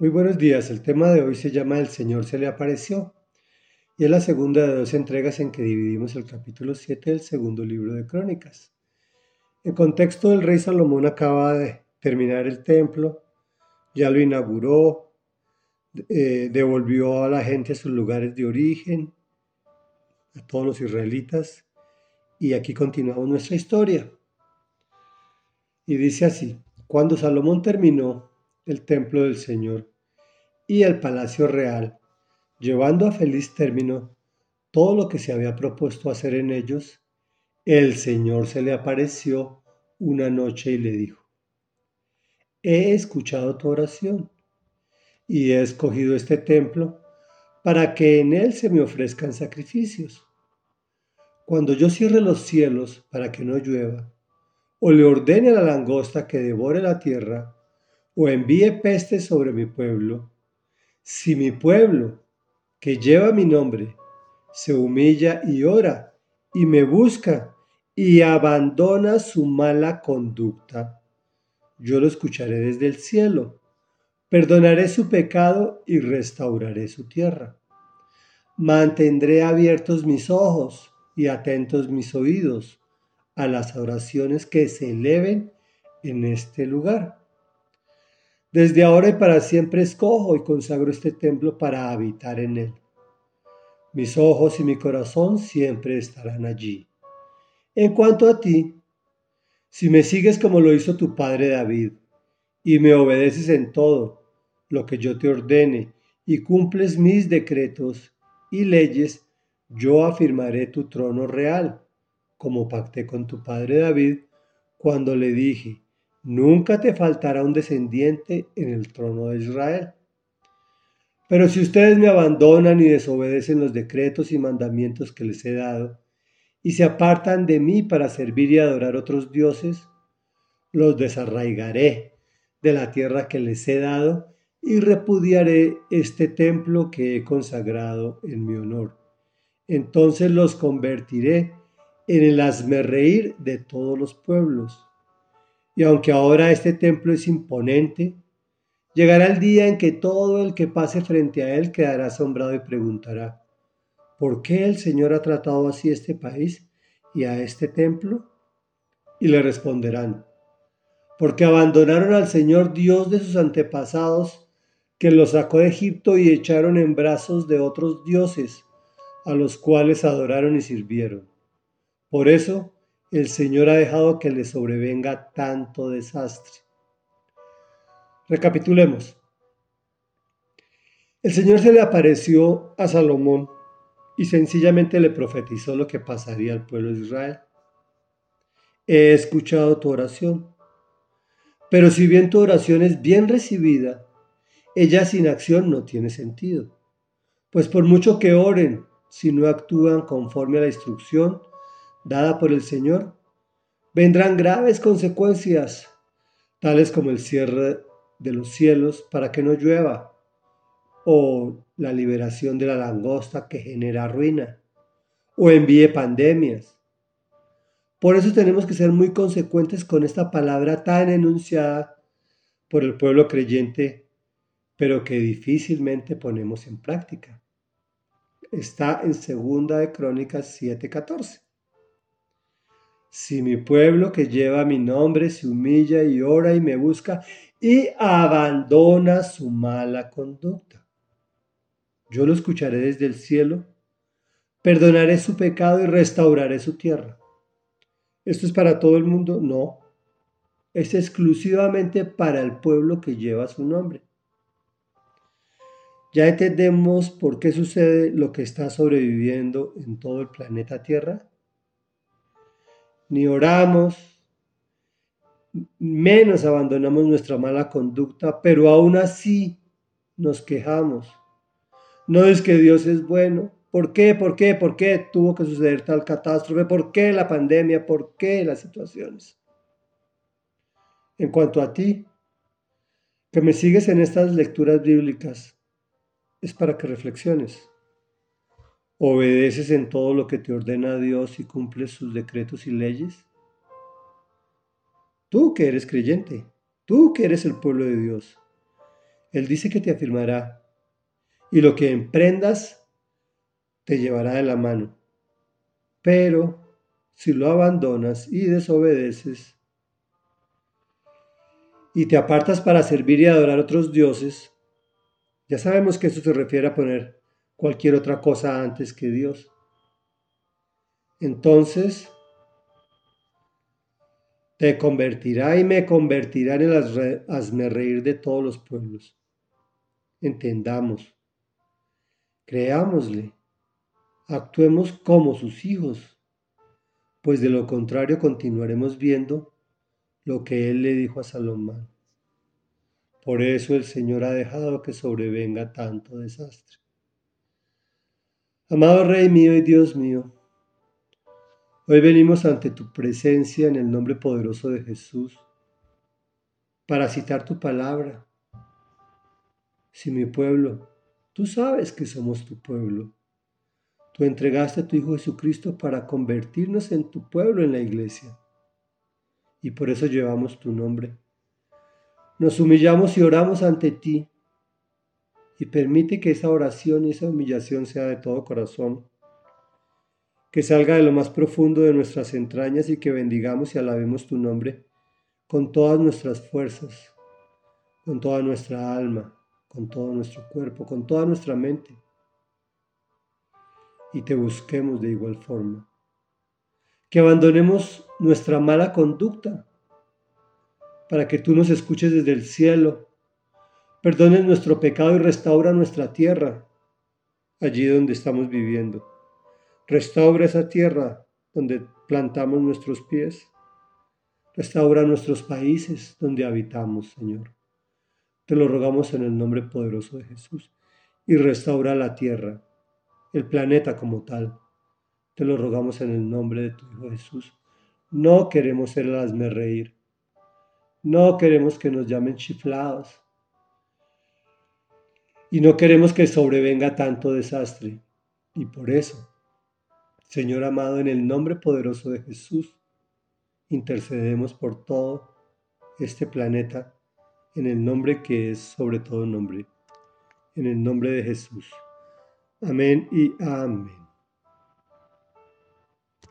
Muy buenos días, el tema de hoy se llama El Señor se le apareció y es la segunda de dos entregas en que dividimos el capítulo 7 del segundo libro de Crónicas. En contexto, el rey Salomón acaba de terminar el templo, ya lo inauguró, eh, devolvió a la gente a sus lugares de origen, a todos los israelitas, y aquí continuamos nuestra historia. Y dice así, cuando Salomón terminó el templo del Señor y el palacio real, llevando a feliz término todo lo que se había propuesto hacer en ellos, el Señor se le apareció una noche y le dijo, he escuchado tu oración y he escogido este templo para que en él se me ofrezcan sacrificios. Cuando yo cierre los cielos para que no llueva, o le ordene a la langosta que devore la tierra, o envíe peste sobre mi pueblo, si mi pueblo, que lleva mi nombre, se humilla y ora, y me busca, y abandona su mala conducta, yo lo escucharé desde el cielo, perdonaré su pecado y restauraré su tierra. Mantendré abiertos mis ojos y atentos mis oídos a las oraciones que se eleven en este lugar. Desde ahora y para siempre escojo y consagro este templo para habitar en él. Mis ojos y mi corazón siempre estarán allí. En cuanto a ti, si me sigues como lo hizo tu padre David, y me obedeces en todo lo que yo te ordene, y cumples mis decretos y leyes, yo afirmaré tu trono real como pacté con tu padre David, cuando le dije, nunca te faltará un descendiente en el trono de Israel. Pero si ustedes me abandonan y desobedecen los decretos y mandamientos que les he dado, y se apartan de mí para servir y adorar otros dioses, los desarraigaré de la tierra que les he dado y repudiaré este templo que he consagrado en mi honor. Entonces los convertiré en el reír de todos los pueblos. Y aunque ahora este templo es imponente, llegará el día en que todo el que pase frente a él quedará asombrado y preguntará, ¿por qué el Señor ha tratado así este país y a este templo? Y le responderán, porque abandonaron al Señor Dios de sus antepasados, que los sacó de Egipto y echaron en brazos de otros dioses, a los cuales adoraron y sirvieron. Por eso el Señor ha dejado que le sobrevenga tanto desastre. Recapitulemos. El Señor se le apareció a Salomón y sencillamente le profetizó lo que pasaría al pueblo de Israel. He escuchado tu oración, pero si bien tu oración es bien recibida, ella sin acción no tiene sentido, pues por mucho que oren, si no actúan conforme a la instrucción, dada por el Señor, vendrán graves consecuencias, tales como el cierre de los cielos para que no llueva, o la liberación de la langosta que genera ruina, o envíe pandemias. Por eso tenemos que ser muy consecuentes con esta palabra tan enunciada por el pueblo creyente, pero que difícilmente ponemos en práctica. Está en Segunda de Crónicas 7:14. Si mi pueblo que lleva mi nombre se humilla y ora y me busca y abandona su mala conducta, yo lo escucharé desde el cielo, perdonaré su pecado y restauraré su tierra. ¿Esto es para todo el mundo? No, es exclusivamente para el pueblo que lleva su nombre. ¿Ya entendemos por qué sucede lo que está sobreviviendo en todo el planeta Tierra? Ni oramos, menos abandonamos nuestra mala conducta, pero aún así nos quejamos. No es que Dios es bueno. ¿Por qué? ¿Por qué? ¿Por qué tuvo que suceder tal catástrofe? ¿Por qué la pandemia? ¿Por qué las situaciones? En cuanto a ti, que me sigues en estas lecturas bíblicas, es para que reflexiones. ¿Obedeces en todo lo que te ordena Dios y cumples sus decretos y leyes? Tú que eres creyente, tú que eres el pueblo de Dios, Él dice que te afirmará y lo que emprendas te llevará de la mano. Pero si lo abandonas y desobedeces y te apartas para servir y adorar otros dioses, ya sabemos que eso se refiere a poner cualquier otra cosa antes que Dios. Entonces te convertirá y me convertirá en el hazme reír de todos los pueblos. Entendamos, creámosle, actuemos como sus hijos pues de lo contrario continuaremos viendo lo que él le dijo a Salomón. Por eso el Señor ha dejado que sobrevenga tanto desastre. Amado Rey mío y Dios mío, hoy venimos ante tu presencia en el nombre poderoso de Jesús para citar tu palabra. Si mi pueblo, tú sabes que somos tu pueblo, Tú entregaste a tu Hijo Jesucristo para convertirnos en tu pueblo en la iglesia. Y por eso llevamos tu nombre. Nos humillamos y oramos ante ti. Y permite que esa oración y esa humillación sea de todo corazón. Que salga de lo más profundo de nuestras entrañas y que bendigamos y alabemos tu nombre con todas nuestras fuerzas, con toda nuestra alma, con todo nuestro cuerpo, con toda nuestra mente y te busquemos de igual forma. Que abandonemos nuestra mala conducta para que tú nos escuches desde el cielo, perdones nuestro pecado y restaura nuestra tierra, allí donde estamos viviendo. Restaura esa tierra donde plantamos nuestros pies. Restaura nuestros países donde habitamos, Señor. Te lo rogamos en el nombre poderoso de Jesús. Y restaura la tierra el planeta como tal. Te lo rogamos en el nombre de tu Hijo Jesús. No queremos ser el reír. No queremos que nos llamen chiflados. Y no queremos que sobrevenga tanto desastre. Y por eso, Señor amado, en el nombre poderoso de Jesús, intercedemos por todo este planeta, en el nombre que es sobre todo nombre, en el nombre de Jesús. Amén y amén.